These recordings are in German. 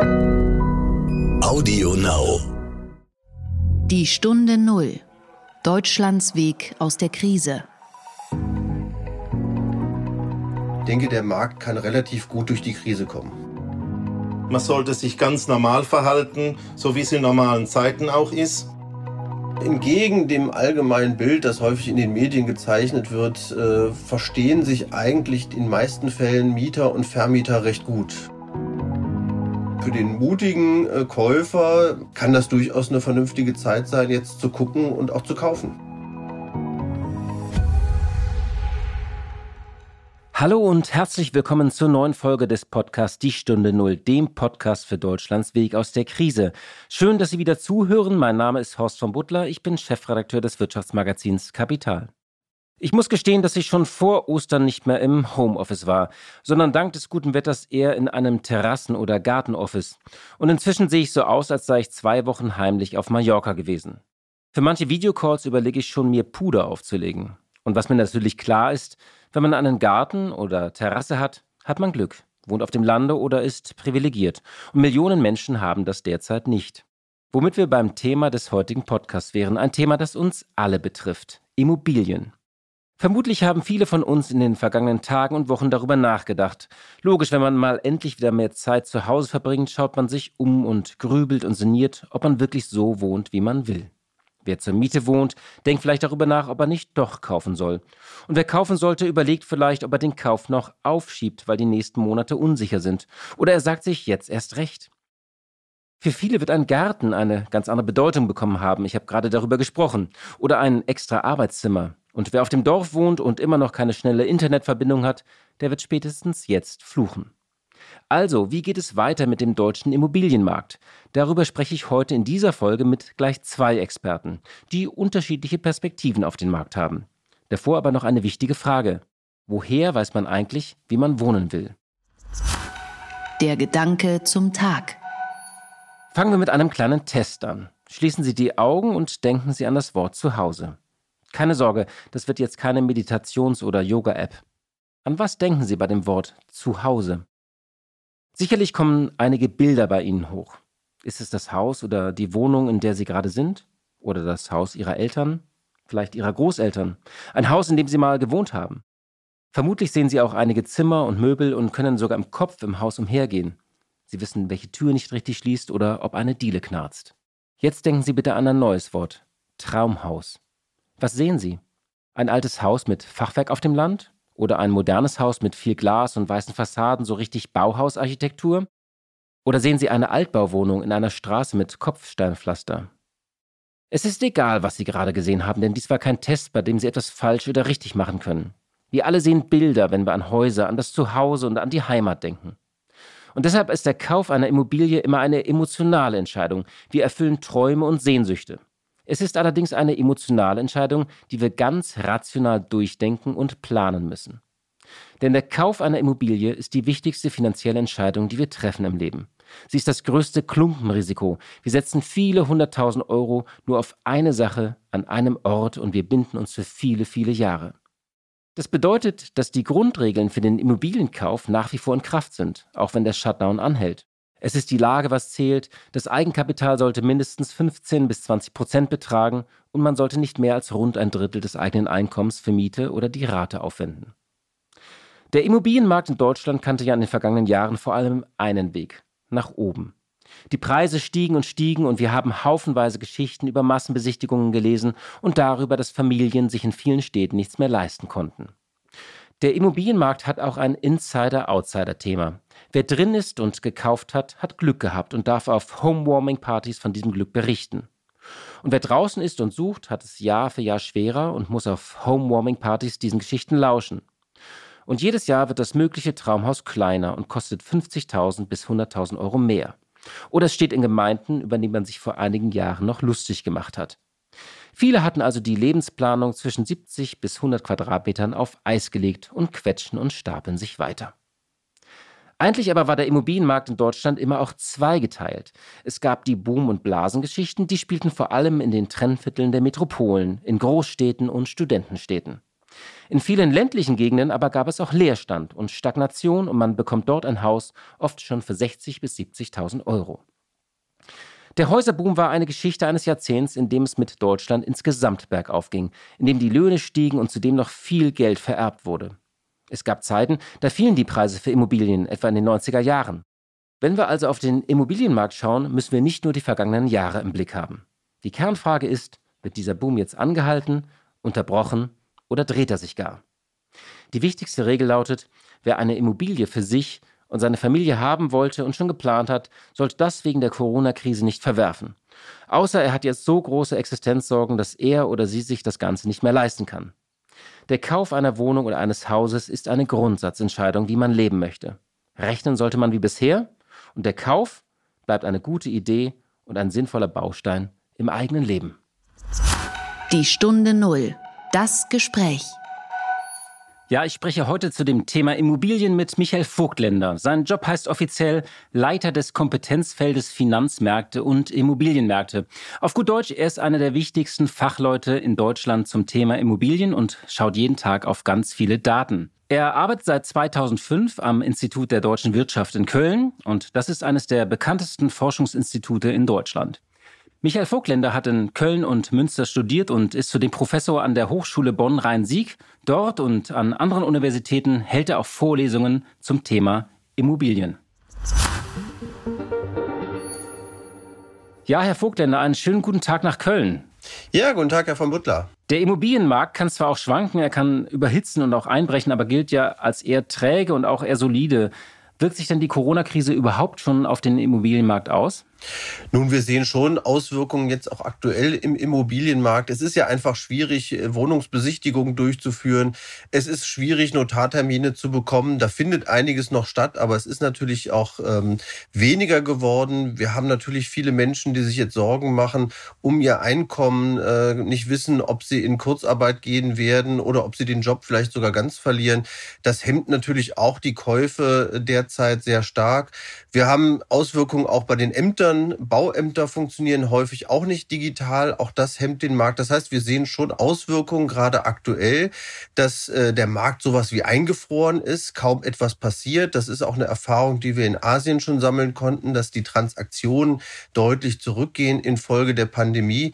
Audio Now. Die Stunde Null. Deutschlands Weg aus der Krise. Ich denke, der Markt kann relativ gut durch die Krise kommen. Man sollte sich ganz normal verhalten, so wie es in normalen Zeiten auch ist. Entgegen dem allgemeinen Bild, das häufig in den Medien gezeichnet wird, äh, verstehen sich eigentlich in den meisten Fällen Mieter und Vermieter recht gut. Für den mutigen äh, Käufer kann das durchaus eine vernünftige Zeit sein, jetzt zu gucken und auch zu kaufen. Hallo und herzlich willkommen zur neuen Folge des Podcasts Die Stunde Null, dem Podcast für Deutschlands Weg aus der Krise. Schön, dass Sie wieder zuhören. Mein Name ist Horst von Butler. Ich bin Chefredakteur des Wirtschaftsmagazins Kapital. Ich muss gestehen, dass ich schon vor Ostern nicht mehr im Homeoffice war, sondern dank des guten Wetters eher in einem Terrassen- oder Gartenoffice. Und inzwischen sehe ich so aus, als sei ich zwei Wochen heimlich auf Mallorca gewesen. Für manche Videocalls überlege ich schon, mir Puder aufzulegen. Und was mir natürlich klar ist, wenn man einen Garten oder Terrasse hat, hat man Glück, wohnt auf dem Lande oder ist privilegiert. Und Millionen Menschen haben das derzeit nicht. Womit wir beim Thema des heutigen Podcasts wären, ein Thema, das uns alle betrifft. Immobilien. Vermutlich haben viele von uns in den vergangenen Tagen und Wochen darüber nachgedacht. Logisch, wenn man mal endlich wieder mehr Zeit zu Hause verbringt, schaut man sich um und grübelt und sinniert, ob man wirklich so wohnt, wie man will. Wer zur Miete wohnt, denkt vielleicht darüber nach, ob er nicht doch kaufen soll. Und wer kaufen sollte, überlegt vielleicht, ob er den Kauf noch aufschiebt, weil die nächsten Monate unsicher sind. Oder er sagt sich jetzt erst recht. Für viele wird ein Garten eine ganz andere Bedeutung bekommen haben. Ich habe gerade darüber gesprochen. Oder ein extra Arbeitszimmer. Und wer auf dem Dorf wohnt und immer noch keine schnelle Internetverbindung hat, der wird spätestens jetzt fluchen. Also, wie geht es weiter mit dem deutschen Immobilienmarkt? Darüber spreche ich heute in dieser Folge mit gleich zwei Experten, die unterschiedliche Perspektiven auf den Markt haben. Davor aber noch eine wichtige Frage. Woher weiß man eigentlich, wie man wohnen will? Der Gedanke zum Tag. Fangen wir mit einem kleinen Test an. Schließen Sie die Augen und denken Sie an das Wort Zuhause. Keine Sorge, das wird jetzt keine Meditations- oder Yoga-App. An was denken Sie bei dem Wort Zuhause? Sicherlich kommen einige Bilder bei Ihnen hoch. Ist es das Haus oder die Wohnung, in der Sie gerade sind? Oder das Haus Ihrer Eltern? Vielleicht Ihrer Großeltern? Ein Haus, in dem Sie mal gewohnt haben? Vermutlich sehen Sie auch einige Zimmer und Möbel und können sogar im Kopf im Haus umhergehen. Sie wissen, welche Tür nicht richtig schließt oder ob eine Diele knarzt. Jetzt denken Sie bitte an ein neues Wort. Traumhaus. Was sehen Sie? Ein altes Haus mit Fachwerk auf dem Land? Oder ein modernes Haus mit viel Glas und weißen Fassaden, so richtig Bauhausarchitektur? Oder sehen Sie eine Altbauwohnung in einer Straße mit Kopfsteinpflaster? Es ist egal, was Sie gerade gesehen haben, denn dies war kein Test, bei dem Sie etwas falsch oder richtig machen können. Wir alle sehen Bilder, wenn wir an Häuser, an das Zuhause und an die Heimat denken. Und deshalb ist der Kauf einer Immobilie immer eine emotionale Entscheidung. Wir erfüllen Träume und Sehnsüchte. Es ist allerdings eine emotionale Entscheidung, die wir ganz rational durchdenken und planen müssen. Denn der Kauf einer Immobilie ist die wichtigste finanzielle Entscheidung, die wir treffen im Leben. Sie ist das größte Klumpenrisiko. Wir setzen viele hunderttausend Euro nur auf eine Sache an einem Ort und wir binden uns für viele, viele Jahre. Das bedeutet, dass die Grundregeln für den Immobilienkauf nach wie vor in Kraft sind, auch wenn der Shutdown anhält. Es ist die Lage, was zählt. Das Eigenkapital sollte mindestens 15 bis 20 Prozent betragen und man sollte nicht mehr als rund ein Drittel des eigenen Einkommens für Miete oder die Rate aufwenden. Der Immobilienmarkt in Deutschland kannte ja in den vergangenen Jahren vor allem einen Weg nach oben. Die Preise stiegen und stiegen und wir haben haufenweise Geschichten über Massenbesichtigungen gelesen und darüber, dass Familien sich in vielen Städten nichts mehr leisten konnten. Der Immobilienmarkt hat auch ein Insider-Outsider-Thema. Wer drin ist und gekauft hat, hat Glück gehabt und darf auf Homewarming-Partys von diesem Glück berichten. Und wer draußen ist und sucht, hat es Jahr für Jahr schwerer und muss auf Homewarming-Partys diesen Geschichten lauschen. Und jedes Jahr wird das mögliche Traumhaus kleiner und kostet 50.000 bis 100.000 Euro mehr. Oder es steht in Gemeinden, über die man sich vor einigen Jahren noch lustig gemacht hat. Viele hatten also die Lebensplanung zwischen 70 bis 100 Quadratmetern auf Eis gelegt und quetschen und stapeln sich weiter. Eigentlich aber war der Immobilienmarkt in Deutschland immer auch zweigeteilt. Es gab die Boom- und Blasengeschichten, die spielten vor allem in den Trennvierteln der Metropolen, in Großstädten und Studentenstädten. In vielen ländlichen Gegenden aber gab es auch Leerstand und Stagnation und man bekommt dort ein Haus oft schon für 60.000 bis 70.000 Euro. Der Häuserboom war eine Geschichte eines Jahrzehnts, in dem es mit Deutschland insgesamt bergauf ging, in dem die Löhne stiegen und zudem noch viel Geld vererbt wurde. Es gab Zeiten, da fielen die Preise für Immobilien, etwa in den 90er Jahren. Wenn wir also auf den Immobilienmarkt schauen, müssen wir nicht nur die vergangenen Jahre im Blick haben. Die Kernfrage ist, wird dieser Boom jetzt angehalten, unterbrochen oder dreht er sich gar? Die wichtigste Regel lautet, wer eine Immobilie für sich und seine Familie haben wollte und schon geplant hat, sollte das wegen der Corona-Krise nicht verwerfen. Außer er hat jetzt so große Existenzsorgen, dass er oder sie sich das Ganze nicht mehr leisten kann. Der Kauf einer Wohnung oder eines Hauses ist eine Grundsatzentscheidung, wie man leben möchte. Rechnen sollte man wie bisher und der Kauf bleibt eine gute Idee und ein sinnvoller Baustein im eigenen Leben. Die Stunde Null. Das Gespräch. Ja, ich spreche heute zu dem Thema Immobilien mit Michael Vogtländer. Sein Job heißt offiziell Leiter des Kompetenzfeldes Finanzmärkte und Immobilienmärkte. Auf gut Deutsch, er ist einer der wichtigsten Fachleute in Deutschland zum Thema Immobilien und schaut jeden Tag auf ganz viele Daten. Er arbeitet seit 2005 am Institut der deutschen Wirtschaft in Köln und das ist eines der bekanntesten Forschungsinstitute in Deutschland. Michael Vogtländer hat in Köln und Münster studiert und ist zudem Professor an der Hochschule Bonn-Rhein-Sieg. Dort und an anderen Universitäten hält er auch Vorlesungen zum Thema Immobilien. Ja, Herr Vogtländer, einen schönen guten Tag nach Köln. Ja, guten Tag, Herr von Butler. Der Immobilienmarkt kann zwar auch schwanken, er kann überhitzen und auch einbrechen, aber gilt ja als eher träge und auch eher solide. Wirkt sich denn die Corona-Krise überhaupt schon auf den Immobilienmarkt aus? Nun, wir sehen schon Auswirkungen jetzt auch aktuell im Immobilienmarkt. Es ist ja einfach schwierig, äh, Wohnungsbesichtigungen durchzuführen. Es ist schwierig, Notartermine zu bekommen. Da findet einiges noch statt, aber es ist natürlich auch ähm, weniger geworden. Wir haben natürlich viele Menschen, die sich jetzt Sorgen machen um ihr Einkommen, äh, nicht wissen, ob sie in Kurzarbeit gehen werden oder ob sie den Job vielleicht sogar ganz verlieren. Das hemmt natürlich auch die Käufe derzeit sehr stark. Wir haben Auswirkungen auch bei den Ämtern Ämtern, Bauämter funktionieren häufig auch nicht digital. Auch das hemmt den Markt. Das heißt, wir sehen schon Auswirkungen, gerade aktuell, dass äh, der Markt sowas wie eingefroren ist, kaum etwas passiert. Das ist auch eine Erfahrung, die wir in Asien schon sammeln konnten, dass die Transaktionen deutlich zurückgehen infolge der Pandemie.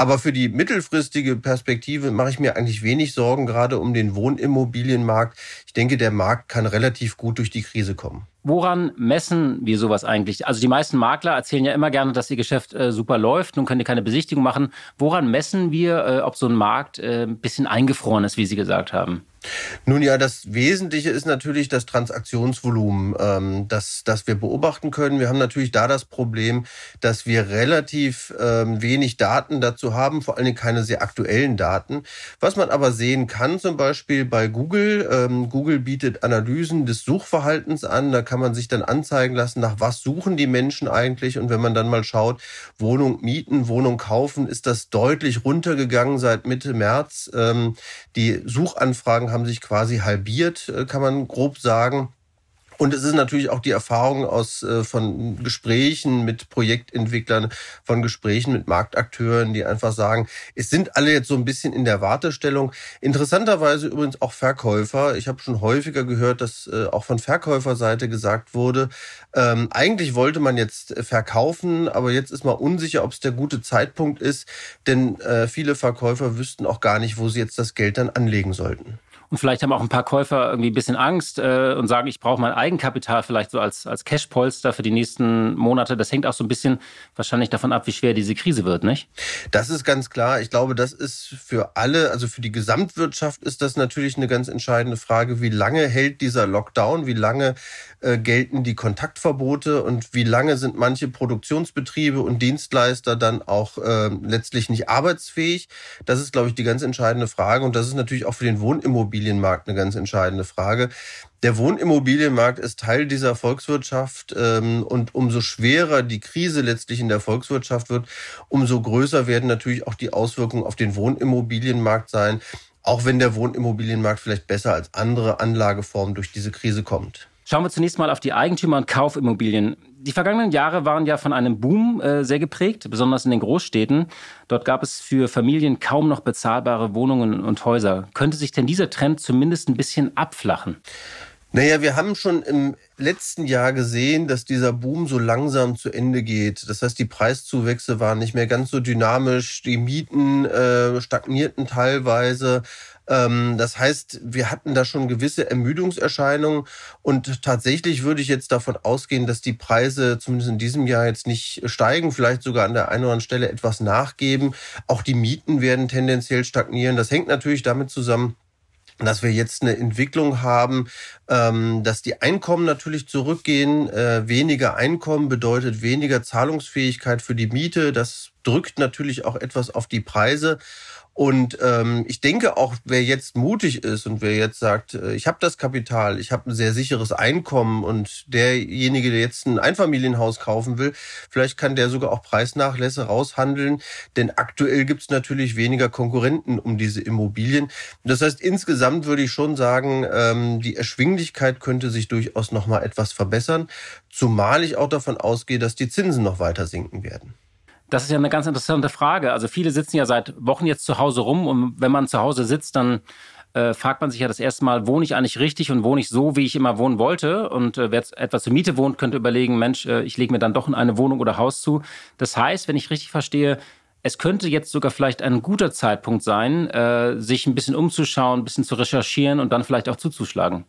Aber für die mittelfristige Perspektive mache ich mir eigentlich wenig Sorgen, gerade um den Wohnimmobilienmarkt. Ich denke, der Markt kann relativ gut durch die Krise kommen. Woran messen wir sowas eigentlich? Also die meisten Makler erzählen ja immer gerne, dass ihr Geschäft äh, super läuft. Nun könnt ihr keine Besichtigung machen. Woran messen wir, äh, ob so ein Markt äh, ein bisschen eingefroren ist, wie Sie gesagt haben? Nun ja, das Wesentliche ist natürlich das Transaktionsvolumen, ähm, das, das wir beobachten können. Wir haben natürlich da das Problem, dass wir relativ ähm, wenig Daten dazu haben, vor allen Dingen keine sehr aktuellen Daten. Was man aber sehen kann, zum Beispiel bei Google. Ähm, Google bietet Analysen des Suchverhaltens an. Da kann man sich dann anzeigen lassen, nach was suchen die Menschen eigentlich. Und wenn man dann mal schaut, Wohnung mieten, Wohnung kaufen, ist das deutlich runtergegangen seit Mitte März. Ähm, die Suchanfragen haben sich quasi halbiert, äh, kann man grob sagen. Und es ist natürlich auch die Erfahrung aus äh, von Gesprächen mit Projektentwicklern, von Gesprächen mit Marktakteuren, die einfach sagen, es sind alle jetzt so ein bisschen in der Wartestellung. Interessanterweise übrigens auch Verkäufer. Ich habe schon häufiger gehört, dass äh, auch von Verkäuferseite gesagt wurde, ähm, eigentlich wollte man jetzt verkaufen, aber jetzt ist man unsicher, ob es der gute Zeitpunkt ist, denn äh, viele Verkäufer wüssten auch gar nicht, wo sie jetzt das Geld dann anlegen sollten. Und vielleicht haben auch ein paar Käufer irgendwie ein bisschen Angst äh, und sagen, ich brauche mein Eigenkapital vielleicht so als, als Cashpolster für die nächsten Monate. Das hängt auch so ein bisschen wahrscheinlich davon ab, wie schwer diese Krise wird, nicht? Das ist ganz klar. Ich glaube, das ist für alle, also für die Gesamtwirtschaft ist das natürlich eine ganz entscheidende Frage. Wie lange hält dieser Lockdown? Wie lange äh, gelten die Kontaktverbote und wie lange sind manche Produktionsbetriebe und Dienstleister dann auch äh, letztlich nicht arbeitsfähig? Das ist, glaube ich, die ganz entscheidende Frage und das ist natürlich auch für den Wohnimmobilienmarkt eine ganz entscheidende Frage. Der Wohnimmobilienmarkt ist Teil dieser Volkswirtschaft ähm, und umso schwerer die Krise letztlich in der Volkswirtschaft wird, umso größer werden natürlich auch die Auswirkungen auf den Wohnimmobilienmarkt sein, auch wenn der Wohnimmobilienmarkt vielleicht besser als andere Anlageformen durch diese Krise kommt. Schauen wir zunächst mal auf die Eigentümer- und Kaufimmobilien. Die vergangenen Jahre waren ja von einem Boom äh, sehr geprägt, besonders in den Großstädten. Dort gab es für Familien kaum noch bezahlbare Wohnungen und Häuser. Könnte sich denn dieser Trend zumindest ein bisschen abflachen? Naja, wir haben schon im letzten Jahr gesehen, dass dieser Boom so langsam zu Ende geht. Das heißt, die Preiszuwächse waren nicht mehr ganz so dynamisch, die Mieten äh, stagnierten teilweise. Ähm, das heißt, wir hatten da schon gewisse Ermüdungserscheinungen und tatsächlich würde ich jetzt davon ausgehen, dass die Preise zumindest in diesem Jahr jetzt nicht steigen, vielleicht sogar an der einen oder anderen Stelle etwas nachgeben. Auch die Mieten werden tendenziell stagnieren. Das hängt natürlich damit zusammen, dass wir jetzt eine Entwicklung haben, ähm, dass die Einkommen natürlich zurückgehen. Äh, weniger Einkommen bedeutet weniger Zahlungsfähigkeit für die Miete. Das drückt natürlich auch etwas auf die Preise. Und ähm, ich denke auch, wer jetzt mutig ist und wer jetzt sagt, äh, ich habe das Kapital, ich habe ein sehr sicheres Einkommen und derjenige, der jetzt ein Einfamilienhaus kaufen will, vielleicht kann der sogar auch Preisnachlässe raushandeln, denn aktuell gibt es natürlich weniger Konkurrenten um diese Immobilien. Das heißt, insgesamt würde ich schon sagen, ähm, die Erschwinglichkeit könnte sich durchaus noch mal etwas verbessern, zumal ich auch davon ausgehe, dass die Zinsen noch weiter sinken werden. Das ist ja eine ganz interessante Frage. Also viele sitzen ja seit Wochen jetzt zu Hause rum und wenn man zu Hause sitzt, dann äh, fragt man sich ja das erste Mal, wohne ich eigentlich richtig und wohne ich so, wie ich immer wohnen wollte? Und äh, wer jetzt etwa zur Miete wohnt, könnte überlegen, Mensch, äh, ich lege mir dann doch eine Wohnung oder Haus zu. Das heißt, wenn ich richtig verstehe, es könnte jetzt sogar vielleicht ein guter Zeitpunkt sein, äh, sich ein bisschen umzuschauen, ein bisschen zu recherchieren und dann vielleicht auch zuzuschlagen.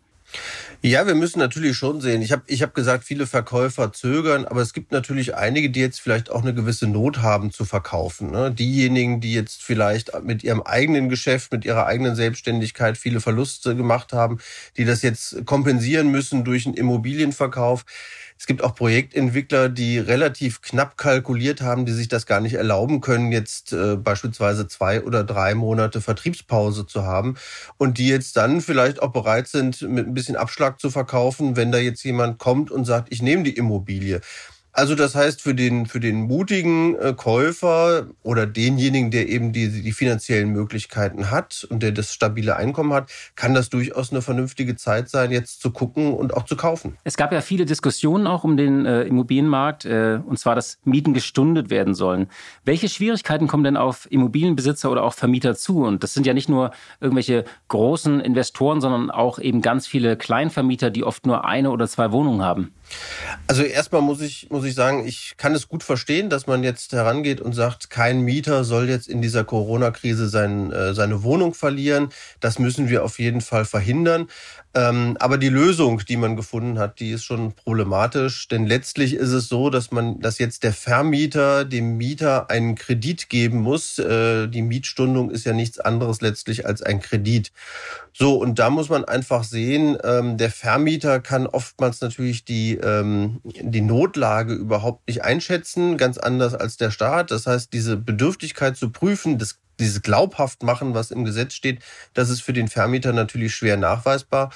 Ja, wir müssen natürlich schon sehen. Ich habe ich hab gesagt, viele Verkäufer zögern, aber es gibt natürlich einige, die jetzt vielleicht auch eine gewisse Not haben zu verkaufen. Ne? Diejenigen, die jetzt vielleicht mit ihrem eigenen Geschäft, mit ihrer eigenen Selbstständigkeit viele Verluste gemacht haben, die das jetzt kompensieren müssen durch einen Immobilienverkauf es gibt auch Projektentwickler, die relativ knapp kalkuliert haben, die sich das gar nicht erlauben können, jetzt äh, beispielsweise zwei oder drei Monate Vertriebspause zu haben und die jetzt dann vielleicht auch bereit sind, mit ein bisschen Abschlag zu verkaufen, wenn da jetzt jemand kommt und sagt, ich nehme die Immobilie. Also das heißt, für den, für den mutigen äh, Käufer oder denjenigen, der eben die, die finanziellen Möglichkeiten hat und der das stabile Einkommen hat, kann das durchaus eine vernünftige Zeit sein, jetzt zu gucken und auch zu kaufen. Es gab ja viele Diskussionen auch um den äh, Immobilienmarkt, äh, und zwar, dass Mieten gestundet werden sollen. Welche Schwierigkeiten kommen denn auf Immobilienbesitzer oder auch Vermieter zu? Und das sind ja nicht nur irgendwelche großen Investoren, sondern auch eben ganz viele Kleinvermieter, die oft nur eine oder zwei Wohnungen haben. Also erstmal muss ich, muss ich sagen, ich kann es gut verstehen, dass man jetzt herangeht und sagt, kein Mieter soll jetzt in dieser Corona-Krise sein, äh, seine Wohnung verlieren. Das müssen wir auf jeden Fall verhindern. Ähm, aber die Lösung, die man gefunden hat, die ist schon problematisch, denn letztlich ist es so, dass man, dass jetzt der Vermieter dem Mieter einen Kredit geben muss. Äh, die Mietstundung ist ja nichts anderes letztlich als ein Kredit. So und da muss man einfach sehen, ähm, der Vermieter kann oftmals natürlich die ähm, die Notlage überhaupt nicht einschätzen, ganz anders als der Staat. Das heißt, diese Bedürftigkeit zu prüfen, das dieses glaubhaft machen, was im Gesetz steht, das ist für den Vermieter natürlich schwer nachweisbar.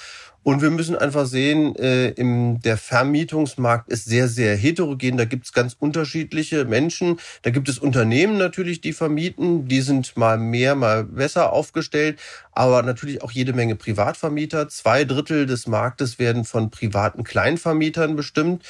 Und wir müssen einfach sehen, äh, im, der Vermietungsmarkt ist sehr, sehr heterogen. Da gibt es ganz unterschiedliche Menschen. Da gibt es Unternehmen natürlich, die vermieten. Die sind mal mehr, mal besser aufgestellt. Aber natürlich auch jede Menge Privatvermieter. Zwei Drittel des Marktes werden von privaten Kleinvermietern bestimmt.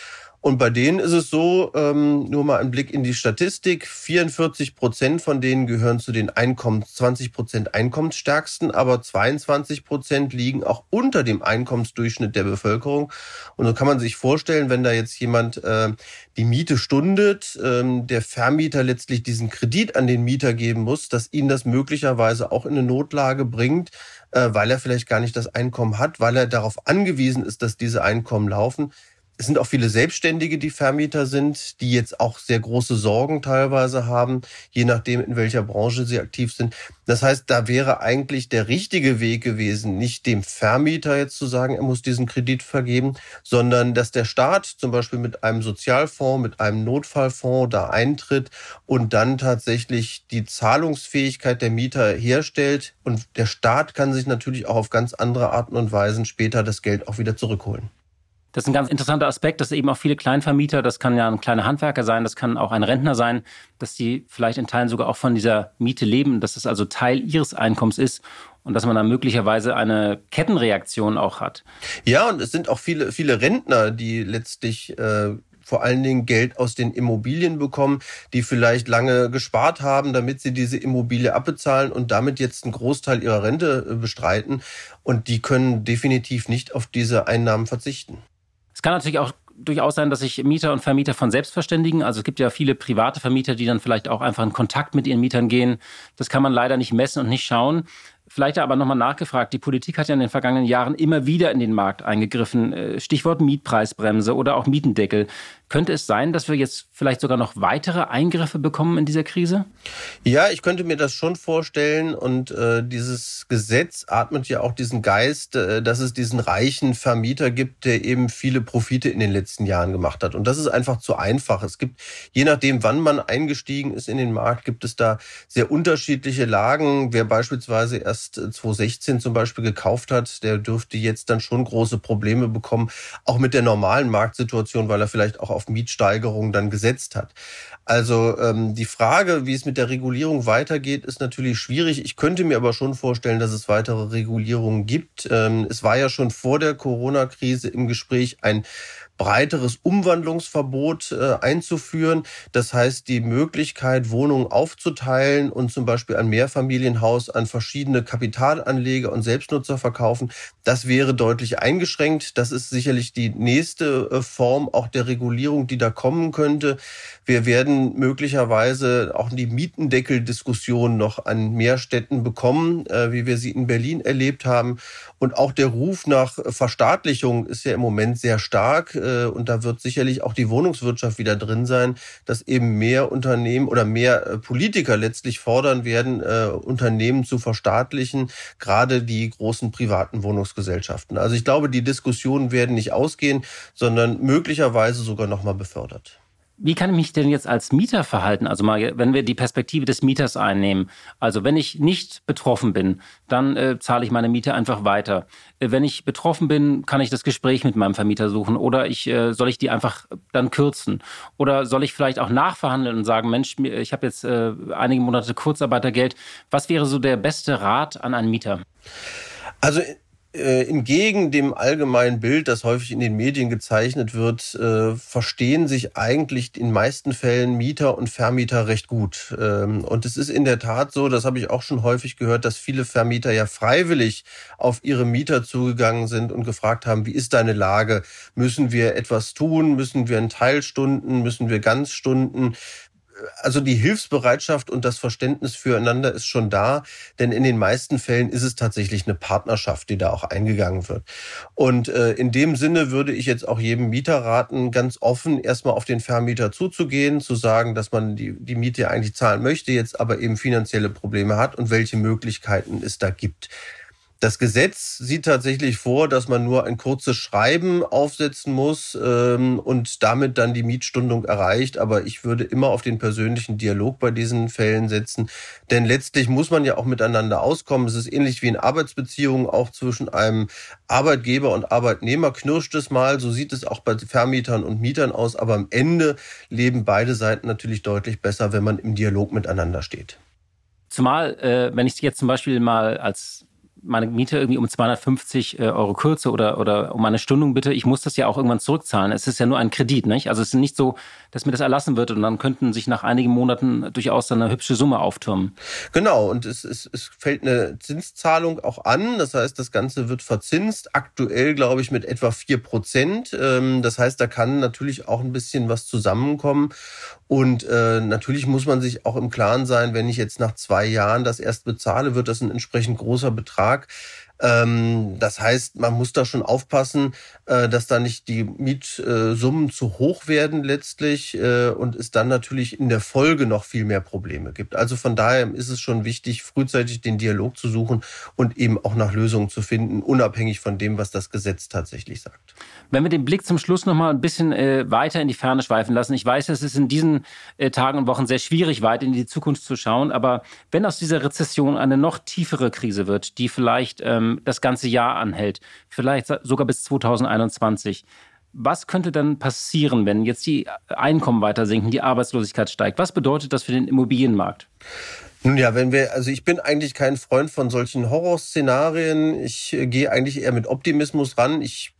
Und bei denen ist es so, ähm, nur mal ein Blick in die Statistik, 44 Prozent von denen gehören zu den Einkommens, 20 Prozent Einkommensstärksten, aber 22 Prozent liegen auch unter dem Einkommensdurchschnitt der Bevölkerung. Und so kann man sich vorstellen, wenn da jetzt jemand äh, die Miete stundet, ähm, der Vermieter letztlich diesen Kredit an den Mieter geben muss, dass ihn das möglicherweise auch in eine Notlage bringt, äh, weil er vielleicht gar nicht das Einkommen hat, weil er darauf angewiesen ist, dass diese Einkommen laufen es sind auch viele Selbstständige, die Vermieter sind, die jetzt auch sehr große Sorgen teilweise haben, je nachdem, in welcher Branche sie aktiv sind. Das heißt, da wäre eigentlich der richtige Weg gewesen, nicht dem Vermieter jetzt zu sagen, er muss diesen Kredit vergeben, sondern dass der Staat zum Beispiel mit einem Sozialfonds, mit einem Notfallfonds da eintritt und dann tatsächlich die Zahlungsfähigkeit der Mieter herstellt. Und der Staat kann sich natürlich auch auf ganz andere Arten und Weisen später das Geld auch wieder zurückholen. Das ist ein ganz interessanter Aspekt, dass eben auch viele Kleinvermieter, das kann ja ein kleiner Handwerker sein, das kann auch ein Rentner sein, dass die vielleicht in Teilen sogar auch von dieser Miete leben, dass es also Teil ihres Einkommens ist und dass man dann möglicherweise eine Kettenreaktion auch hat. Ja, und es sind auch viele, viele Rentner, die letztlich äh, vor allen Dingen Geld aus den Immobilien bekommen, die vielleicht lange gespart haben, damit sie diese Immobilie abbezahlen und damit jetzt einen Großteil ihrer Rente äh, bestreiten. Und die können definitiv nicht auf diese Einnahmen verzichten. Es kann natürlich auch durchaus sein, dass sich Mieter und Vermieter von selbst verständigen. Also es gibt ja viele private Vermieter, die dann vielleicht auch einfach in Kontakt mit ihren Mietern gehen. Das kann man leider nicht messen und nicht schauen. Vielleicht aber nochmal nachgefragt. Die Politik hat ja in den vergangenen Jahren immer wieder in den Markt eingegriffen. Äh, Stichwort Mietpreisbremse oder auch Mietendeckel. Könnte es sein, dass wir jetzt vielleicht sogar noch weitere Eingriffe bekommen in dieser Krise? Ja, ich könnte mir das schon vorstellen. Und äh, dieses Gesetz atmet ja auch diesen Geist, äh, dass es diesen reichen Vermieter gibt, der eben viele Profite in den letzten Jahren gemacht hat. Und das ist einfach zu einfach. Es gibt, je nachdem, wann man eingestiegen ist in den Markt, gibt es da sehr unterschiedliche Lagen. Wer beispielsweise erst 2016 zum Beispiel gekauft hat, der dürfte jetzt dann schon große Probleme bekommen, auch mit der normalen Marktsituation, weil er vielleicht auch auf Mietsteigerungen dann gesetzt hat. Also ähm, die Frage, wie es mit der Regulierung weitergeht, ist natürlich schwierig. Ich könnte mir aber schon vorstellen, dass es weitere Regulierungen gibt. Ähm, es war ja schon vor der Corona-Krise im Gespräch ein breiteres Umwandlungsverbot äh, einzuführen. Das heißt, die Möglichkeit, Wohnungen aufzuteilen und zum Beispiel ein Mehrfamilienhaus an verschiedene Kapitalanleger und Selbstnutzer verkaufen, das wäre deutlich eingeschränkt. Das ist sicherlich die nächste äh, Form auch der Regulierung, die da kommen könnte. Wir werden möglicherweise auch die Mietendeckel-Diskussion noch an mehr Städten bekommen, äh, wie wir sie in Berlin erlebt haben. Und auch der Ruf nach Verstaatlichung ist ja im Moment sehr stark. Äh, und da wird sicherlich auch die Wohnungswirtschaft wieder drin sein, dass eben mehr Unternehmen oder mehr äh, Politiker letztlich fordern werden, Unternehmen zu verstaatlichen, gerade die großen privaten Wohnungsgesellschaften. Also ich glaube, die Diskussionen werden nicht ausgehen, sondern möglicherweise sogar noch mal befördert. Wie kann ich mich denn jetzt als Mieter verhalten? Also mal, wenn wir die Perspektive des Mieters einnehmen. Also wenn ich nicht betroffen bin, dann äh, zahle ich meine Miete einfach weiter. Äh, wenn ich betroffen bin, kann ich das Gespräch mit meinem Vermieter suchen oder ich äh, soll ich die einfach dann kürzen oder soll ich vielleicht auch nachverhandeln und sagen, Mensch, ich habe jetzt äh, einige Monate Kurzarbeitergeld. Was wäre so der beste Rat an einen Mieter? Also äh, entgegen dem allgemeinen Bild, das häufig in den Medien gezeichnet wird, äh, verstehen sich eigentlich in meisten Fällen Mieter und Vermieter recht gut. Ähm, und es ist in der Tat so, das habe ich auch schon häufig gehört, dass viele Vermieter ja freiwillig auf ihre Mieter zugegangen sind und gefragt haben, wie ist deine Lage? Müssen wir etwas tun? Müssen wir in Teilstunden? Müssen wir Ganzstunden? Also die Hilfsbereitschaft und das Verständnis füreinander ist schon da, denn in den meisten Fällen ist es tatsächlich eine Partnerschaft, die da auch eingegangen wird. Und äh, in dem Sinne würde ich jetzt auch jedem Mieter raten, ganz offen erstmal auf den Vermieter zuzugehen, zu sagen, dass man die, die Miete eigentlich zahlen möchte, jetzt aber eben finanzielle Probleme hat und welche Möglichkeiten es da gibt. Das Gesetz sieht tatsächlich vor, dass man nur ein kurzes Schreiben aufsetzen muss ähm, und damit dann die Mietstundung erreicht. Aber ich würde immer auf den persönlichen Dialog bei diesen Fällen setzen. Denn letztlich muss man ja auch miteinander auskommen. Es ist ähnlich wie in Arbeitsbeziehungen auch zwischen einem Arbeitgeber und Arbeitnehmer knirscht es mal. So sieht es auch bei Vermietern und Mietern aus. Aber am Ende leben beide Seiten natürlich deutlich besser, wenn man im Dialog miteinander steht. Zumal, äh, wenn ich jetzt zum Beispiel mal als meine Miete irgendwie um 250 äh, Euro kürze oder, oder um eine Stundung bitte, ich muss das ja auch irgendwann zurückzahlen. Es ist ja nur ein Kredit, nicht? Also es ist nicht so, dass mir das erlassen wird und dann könnten sich nach einigen Monaten durchaus eine hübsche Summe auftürmen. Genau, und es, es, es fällt eine Zinszahlung auch an. Das heißt, das Ganze wird verzinst, aktuell glaube ich mit etwa vier Prozent. Ähm, das heißt, da kann natürlich auch ein bisschen was zusammenkommen. Und äh, natürlich muss man sich auch im Klaren sein, wenn ich jetzt nach zwei Jahren das erst bezahle, wird das ein entsprechend großer Betrag. так. Ähm, das heißt, man muss da schon aufpassen, äh, dass da nicht die Mietsummen zu hoch werden letztlich äh, und es dann natürlich in der Folge noch viel mehr Probleme gibt. Also von daher ist es schon wichtig, frühzeitig den Dialog zu suchen und eben auch nach Lösungen zu finden, unabhängig von dem, was das Gesetz tatsächlich sagt. Wenn wir den Blick zum Schluss noch mal ein bisschen äh, weiter in die Ferne schweifen lassen. Ich weiß, es ist in diesen äh, Tagen und Wochen sehr schwierig, weit in die Zukunft zu schauen. Aber wenn aus dieser Rezession eine noch tiefere Krise wird, die vielleicht ähm, das ganze Jahr anhält, vielleicht sogar bis 2021, was könnte dann passieren, wenn jetzt die Einkommen weiter sinken, die Arbeitslosigkeit steigt? Was bedeutet das für den Immobilienmarkt? Nun ja, wenn wir, also ich bin eigentlich kein Freund von solchen Horrorszenarien. Ich äh, gehe eigentlich eher mit Optimismus ran. Ich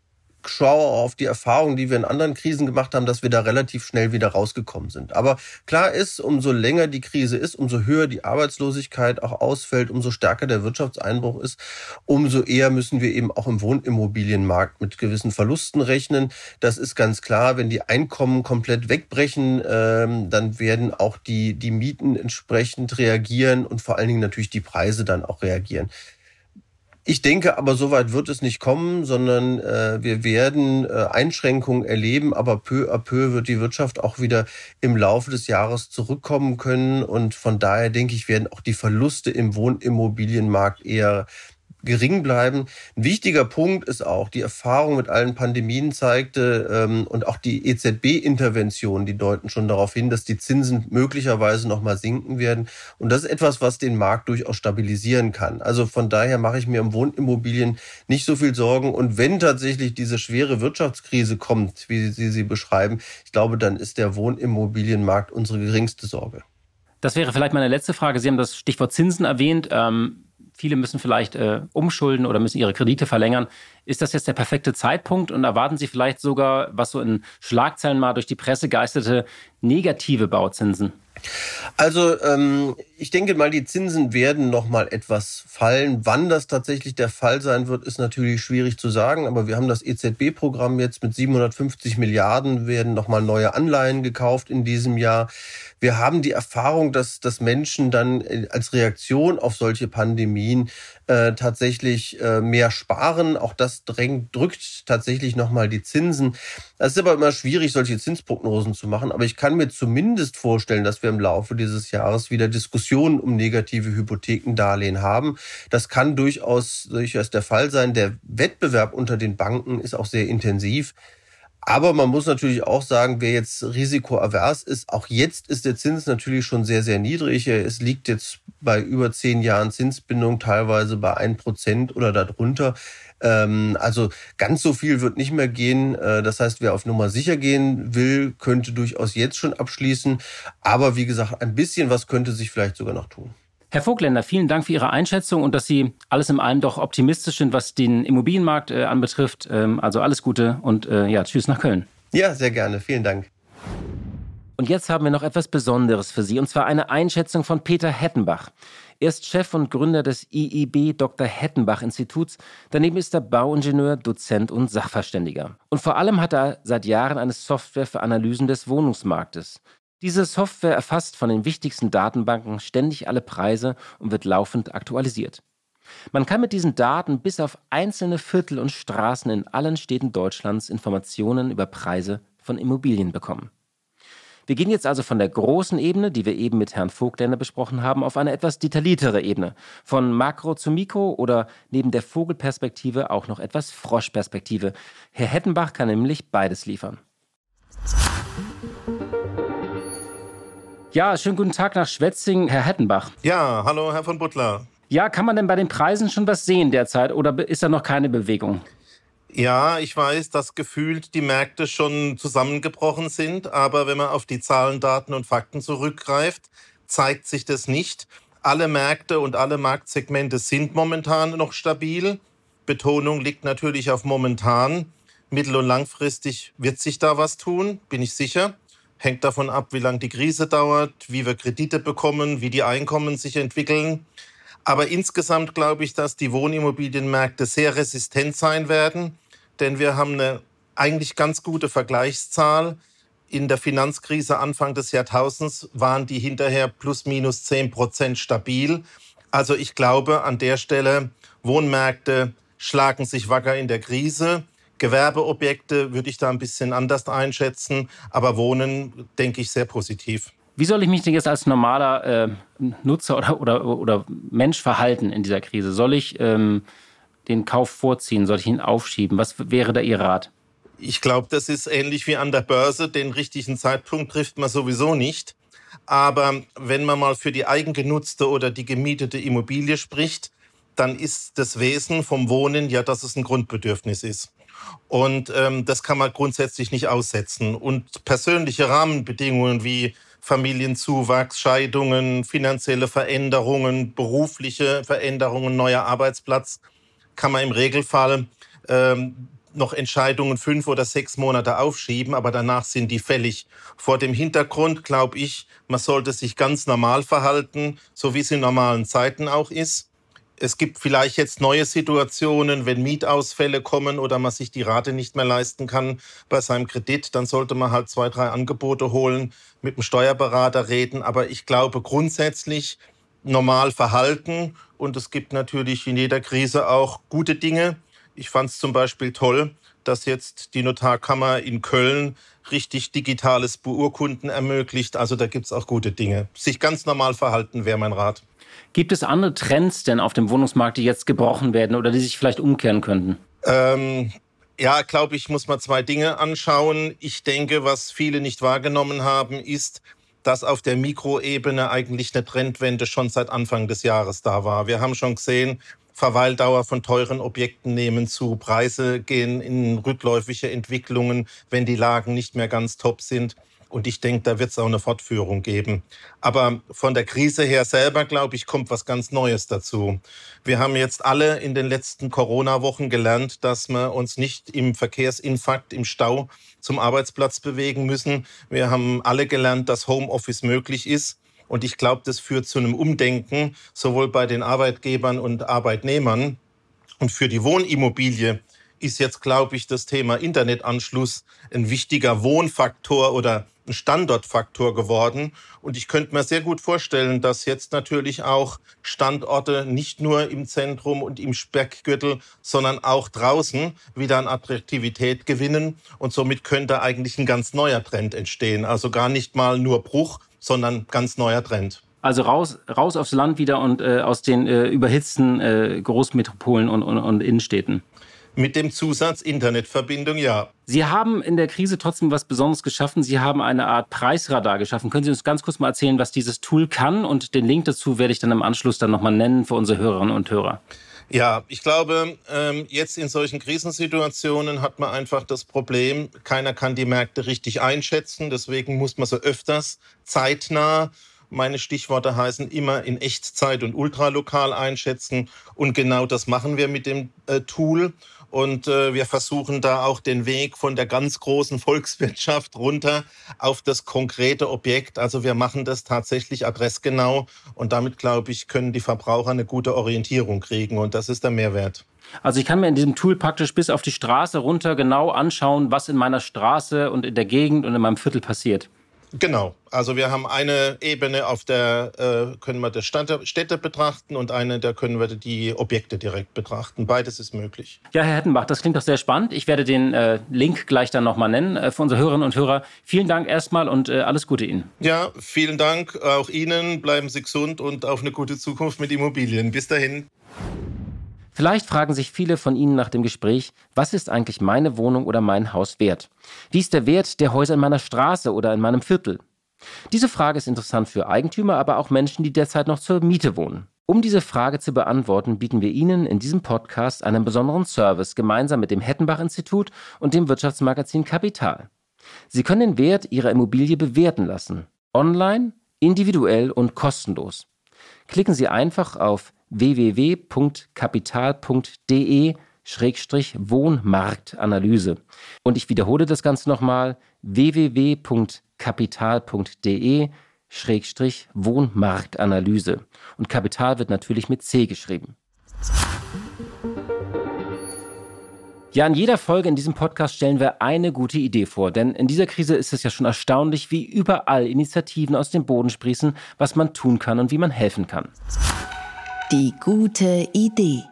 schaue auf die Erfahrungen, die wir in anderen Krisen gemacht haben, dass wir da relativ schnell wieder rausgekommen sind. Aber klar ist, umso länger die Krise ist, umso höher die Arbeitslosigkeit auch ausfällt, umso stärker der Wirtschaftseinbruch ist, umso eher müssen wir eben auch im Wohnimmobilienmarkt mit gewissen Verlusten rechnen. Das ist ganz klar. Wenn die Einkommen komplett wegbrechen, ähm, dann werden auch die, die Mieten entsprechend reagieren und vor allen Dingen natürlich die Preise dann auch reagieren. Ich denke aber, so weit wird es nicht kommen, sondern äh, wir werden äh, Einschränkungen erleben, aber peu à peu wird die Wirtschaft auch wieder im Laufe des Jahres zurückkommen können. Und von daher denke ich, werden auch die Verluste im Wohnimmobilienmarkt eher gering bleiben. Ein wichtiger Punkt ist auch, die Erfahrung mit allen Pandemien zeigte ähm, und auch die EZB-Interventionen, die deuten schon darauf hin, dass die Zinsen möglicherweise nochmal sinken werden. Und das ist etwas, was den Markt durchaus stabilisieren kann. Also von daher mache ich mir um Wohnimmobilien nicht so viel Sorgen. Und wenn tatsächlich diese schwere Wirtschaftskrise kommt, wie Sie sie beschreiben, ich glaube, dann ist der Wohnimmobilienmarkt unsere geringste Sorge. Das wäre vielleicht meine letzte Frage. Sie haben das Stichwort Zinsen erwähnt. Ähm viele müssen vielleicht äh, umschulden oder müssen ihre Kredite verlängern. Ist das jetzt der perfekte Zeitpunkt und erwarten Sie vielleicht sogar, was so in Schlagzeilen mal durch die Presse geisterte, negative Bauzinsen? Also ähm, ich denke mal, die Zinsen werden noch mal etwas fallen. Wann das tatsächlich der Fall sein wird, ist natürlich schwierig zu sagen. Aber wir haben das EZB-Programm jetzt mit 750 Milliarden werden noch mal neue Anleihen gekauft in diesem Jahr. Wir haben die Erfahrung, dass, dass Menschen dann äh, als Reaktion auf solche Pandemien äh, tatsächlich äh, mehr sparen. Auch das drängt, drückt tatsächlich nochmal die Zinsen. Es ist aber immer schwierig, solche Zinsprognosen zu machen. Aber ich kann mir zumindest vorstellen, dass wir im Laufe dieses Jahres wieder Diskussionen um negative Hypothekendarlehen haben. Das kann durchaus, durchaus der Fall sein. Der Wettbewerb unter den Banken ist auch sehr intensiv. Aber man muss natürlich auch sagen, wer jetzt risikoavers ist, auch jetzt ist der Zins natürlich schon sehr, sehr niedrig. Es liegt jetzt bei über zehn Jahren Zinsbindung teilweise bei ein Prozent oder darunter. Ähm, also ganz so viel wird nicht mehr gehen. Äh, das heißt, wer auf Nummer sicher gehen will, könnte durchaus jetzt schon abschließen. Aber wie gesagt, ein bisschen was könnte sich vielleicht sogar noch tun. Herr Vogländer, vielen Dank für Ihre Einschätzung und dass Sie alles in allem doch optimistisch sind, was den Immobilienmarkt äh, anbetrifft. Ähm, also alles Gute und äh, ja, tschüss nach Köln. Ja, sehr gerne. Vielen Dank. Und jetzt haben wir noch etwas Besonderes für Sie, und zwar eine Einschätzung von Peter Hettenbach. Er ist Chef und Gründer des IIB Dr. Hettenbach Instituts. Daneben ist er Bauingenieur, Dozent und Sachverständiger. Und vor allem hat er seit Jahren eine Software für Analysen des Wohnungsmarktes. Diese Software erfasst von den wichtigsten Datenbanken ständig alle Preise und wird laufend aktualisiert. Man kann mit diesen Daten bis auf einzelne Viertel und Straßen in allen Städten Deutschlands Informationen über Preise von Immobilien bekommen. Wir gehen jetzt also von der großen Ebene, die wir eben mit Herrn Vogtländer besprochen haben, auf eine etwas detailliertere Ebene. Von Makro zu Mikro oder neben der Vogelperspektive auch noch etwas Froschperspektive. Herr Hettenbach kann nämlich beides liefern. Ja, schönen guten Tag nach Schwetzing, Herr Hettenbach. Ja, hallo, Herr von Butler. Ja, kann man denn bei den Preisen schon was sehen derzeit oder ist da noch keine Bewegung? Ja, ich weiß, dass gefühlt die Märkte schon zusammengebrochen sind, aber wenn man auf die Zahlen, Daten und Fakten zurückgreift, zeigt sich das nicht. Alle Märkte und alle Marktsegmente sind momentan noch stabil. Betonung liegt natürlich auf momentan. Mittel- und langfristig wird sich da was tun, bin ich sicher. Hängt davon ab, wie lange die Krise dauert, wie wir Kredite bekommen, wie die Einkommen sich entwickeln. Aber insgesamt glaube ich, dass die Wohnimmobilienmärkte sehr resistent sein werden, denn wir haben eine eigentlich ganz gute Vergleichszahl. In der Finanzkrise Anfang des Jahrtausends waren die hinterher plus minus 10 Prozent stabil. Also ich glaube an der Stelle, Wohnmärkte schlagen sich wacker in der Krise. Gewerbeobjekte würde ich da ein bisschen anders einschätzen, aber Wohnen denke ich sehr positiv. Wie soll ich mich denn jetzt als normaler äh, Nutzer oder, oder, oder Mensch verhalten in dieser Krise? Soll ich ähm, den Kauf vorziehen? Soll ich ihn aufschieben? Was wäre da Ihr Rat? Ich glaube, das ist ähnlich wie an der Börse. Den richtigen Zeitpunkt trifft man sowieso nicht. Aber wenn man mal für die eigengenutzte oder die gemietete Immobilie spricht, dann ist das Wesen vom Wohnen ja, dass es ein Grundbedürfnis ist. Und ähm, das kann man grundsätzlich nicht aussetzen. Und persönliche Rahmenbedingungen wie Familienzuwachs, Scheidungen, finanzielle Veränderungen, berufliche Veränderungen, neuer Arbeitsplatz, kann man im Regelfall ähm, noch Entscheidungen fünf oder sechs Monate aufschieben, aber danach sind die fällig. Vor dem Hintergrund glaube ich, man sollte sich ganz normal verhalten, so wie es in normalen Zeiten auch ist. Es gibt vielleicht jetzt neue Situationen, wenn Mietausfälle kommen oder man sich die Rate nicht mehr leisten kann bei seinem Kredit, dann sollte man halt zwei, drei Angebote holen, mit dem Steuerberater reden. Aber ich glaube grundsätzlich normal verhalten und es gibt natürlich in jeder Krise auch gute Dinge. Ich fand es zum Beispiel toll, dass jetzt die Notarkammer in Köln richtig digitales Beurkunden ermöglicht. Also da gibt es auch gute Dinge. Sich ganz normal verhalten wäre mein Rat. Gibt es andere Trends denn auf dem Wohnungsmarkt, die jetzt gebrochen werden oder die sich vielleicht umkehren könnten? Ähm, ja, glaube ich, muss man zwei Dinge anschauen. Ich denke, was viele nicht wahrgenommen haben, ist, dass auf der Mikroebene eigentlich eine Trendwende schon seit Anfang des Jahres da war. Wir haben schon gesehen, Verweildauer von teuren Objekten nehmen zu, Preise gehen in rückläufige Entwicklungen, wenn die Lagen nicht mehr ganz top sind. Und ich denke, da wird es auch eine Fortführung geben. Aber von der Krise her selber, glaube ich, kommt was ganz Neues dazu. Wir haben jetzt alle in den letzten Corona-Wochen gelernt, dass wir uns nicht im Verkehrsinfarkt, im Stau zum Arbeitsplatz bewegen müssen. Wir haben alle gelernt, dass Homeoffice möglich ist. Und ich glaube, das führt zu einem Umdenken, sowohl bei den Arbeitgebern und Arbeitnehmern. Und für die Wohnimmobilie ist jetzt, glaube ich, das Thema Internetanschluss ein wichtiger Wohnfaktor oder ein Standortfaktor geworden. Und ich könnte mir sehr gut vorstellen, dass jetzt natürlich auch Standorte nicht nur im Zentrum und im Speckgürtel, sondern auch draußen wieder an Attraktivität gewinnen. Und somit könnte eigentlich ein ganz neuer Trend entstehen. Also gar nicht mal nur Bruch, sondern ganz neuer Trend. Also raus, raus aufs Land wieder und äh, aus den äh, überhitzten äh, Großmetropolen und, und, und Innenstädten. Mit dem Zusatz Internetverbindung, ja. Sie haben in der Krise trotzdem was Besonderes geschaffen. Sie haben eine Art Preisradar geschaffen. Können Sie uns ganz kurz mal erzählen, was dieses Tool kann? Und den Link dazu werde ich dann im Anschluss dann nochmal nennen für unsere Hörerinnen und Hörer. Ja, ich glaube, ähm, jetzt in solchen Krisensituationen hat man einfach das Problem, keiner kann die Märkte richtig einschätzen. Deswegen muss man so öfters zeitnah meine Stichworte heißen immer in Echtzeit und ultralokal einschätzen. Und genau das machen wir mit dem äh, Tool. Und äh, wir versuchen da auch den Weg von der ganz großen Volkswirtschaft runter auf das konkrete Objekt. Also wir machen das tatsächlich adressgenau. Und damit, glaube ich, können die Verbraucher eine gute Orientierung kriegen. Und das ist der Mehrwert. Also ich kann mir in diesem Tool praktisch bis auf die Straße runter genau anschauen, was in meiner Straße und in der Gegend und in meinem Viertel passiert. Genau. Also wir haben eine Ebene, auf der äh, können wir die Städte betrachten und eine, da können wir die Objekte direkt betrachten. Beides ist möglich. Ja, Herr Hettenbach, das klingt doch sehr spannend. Ich werde den äh, Link gleich dann nochmal nennen äh, für unsere Hörerinnen und Hörer. Vielen Dank erstmal und äh, alles Gute Ihnen. Ja, vielen Dank auch Ihnen. Bleiben Sie gesund und auf eine gute Zukunft mit Immobilien. Bis dahin. Vielleicht fragen sich viele von Ihnen nach dem Gespräch, was ist eigentlich meine Wohnung oder mein Haus wert? Wie ist der Wert der Häuser in meiner Straße oder in meinem Viertel? Diese Frage ist interessant für Eigentümer, aber auch Menschen, die derzeit noch zur Miete wohnen. Um diese Frage zu beantworten, bieten wir Ihnen in diesem Podcast einen besonderen Service gemeinsam mit dem Hettenbach-Institut und dem Wirtschaftsmagazin Kapital. Sie können den Wert Ihrer Immobilie bewerten lassen. Online, individuell und kostenlos. Klicken Sie einfach auf www.kapital.de Wohnmarktanalyse. Und ich wiederhole das Ganze nochmal www.kapital.de Wohnmarktanalyse. Und Kapital wird natürlich mit C geschrieben. Ja, in jeder Folge in diesem Podcast stellen wir eine gute Idee vor, denn in dieser Krise ist es ja schon erstaunlich, wie überall Initiativen aus dem Boden sprießen, was man tun kann und wie man helfen kann. Die gute Idee.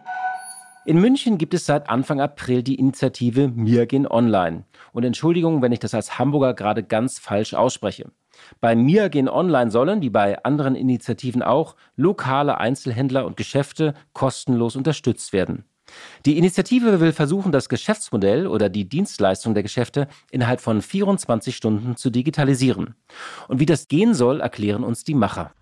In München gibt es seit Anfang April die Initiative Mir gehen online. Und Entschuldigung, wenn ich das als Hamburger gerade ganz falsch ausspreche. Bei Mir gehen online sollen, wie bei anderen Initiativen auch, lokale Einzelhändler und Geschäfte kostenlos unterstützt werden. Die Initiative will versuchen, das Geschäftsmodell oder die Dienstleistung der Geschäfte innerhalb von 24 Stunden zu digitalisieren. Und wie das gehen soll, erklären uns die Macher.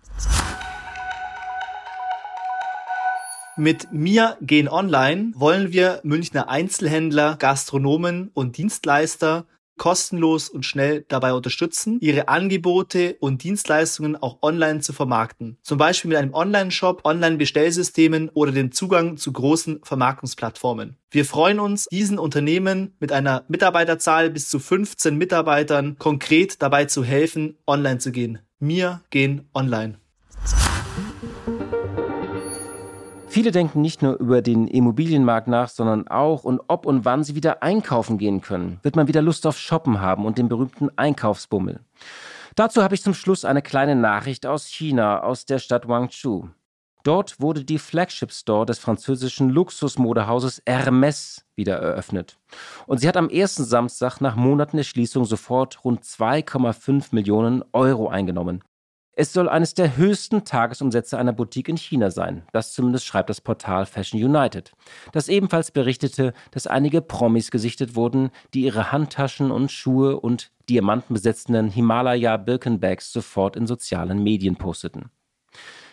Mit Mir gehen online wollen wir Münchner Einzelhändler, Gastronomen und Dienstleister kostenlos und schnell dabei unterstützen, ihre Angebote und Dienstleistungen auch online zu vermarkten. Zum Beispiel mit einem Online-Shop, Online-Bestellsystemen oder dem Zugang zu großen Vermarktungsplattformen. Wir freuen uns, diesen Unternehmen mit einer Mitarbeiterzahl bis zu 15 Mitarbeitern konkret dabei zu helfen, online zu gehen. Wir gehen online. Viele denken nicht nur über den Immobilienmarkt nach, sondern auch und ob und wann sie wieder einkaufen gehen können. Wird man wieder Lust auf Shoppen haben und den berühmten Einkaufsbummel? Dazu habe ich zum Schluss eine kleine Nachricht aus China, aus der Stadt Guangzhou. Dort wurde die Flagship Store des französischen Luxusmodehauses Hermès wieder eröffnet. Und sie hat am ersten Samstag nach Monaten der Schließung sofort rund 2,5 Millionen Euro eingenommen. Es soll eines der höchsten Tagesumsätze einer Boutique in China sein. Das zumindest schreibt das Portal Fashion United. Das ebenfalls berichtete, dass einige Promis gesichtet wurden, die ihre Handtaschen und Schuhe und diamantenbesetzten Himalaya Birkenbags sofort in sozialen Medien posteten.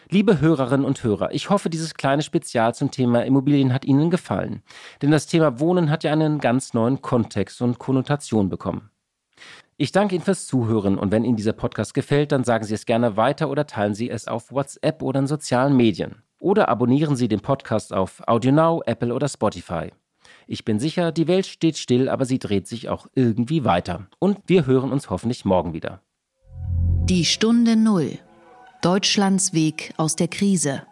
Liebe Hörerinnen und Hörer, ich hoffe, dieses kleine Spezial zum Thema Immobilien hat Ihnen gefallen. Denn das Thema Wohnen hat ja einen ganz neuen Kontext und Konnotation bekommen. Ich danke Ihnen fürs Zuhören und wenn Ihnen dieser Podcast gefällt, dann sagen Sie es gerne weiter oder teilen Sie es auf WhatsApp oder in sozialen Medien. Oder abonnieren Sie den Podcast auf AudioNow, Apple oder Spotify. Ich bin sicher, die Welt steht still, aber sie dreht sich auch irgendwie weiter. Und wir hören uns hoffentlich morgen wieder. Die Stunde Null. Deutschlands Weg aus der Krise.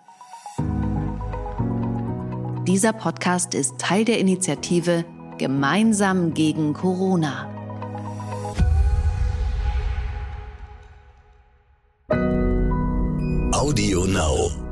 Dieser Podcast ist Teil der Initiative Gemeinsam gegen Corona. Audio Now.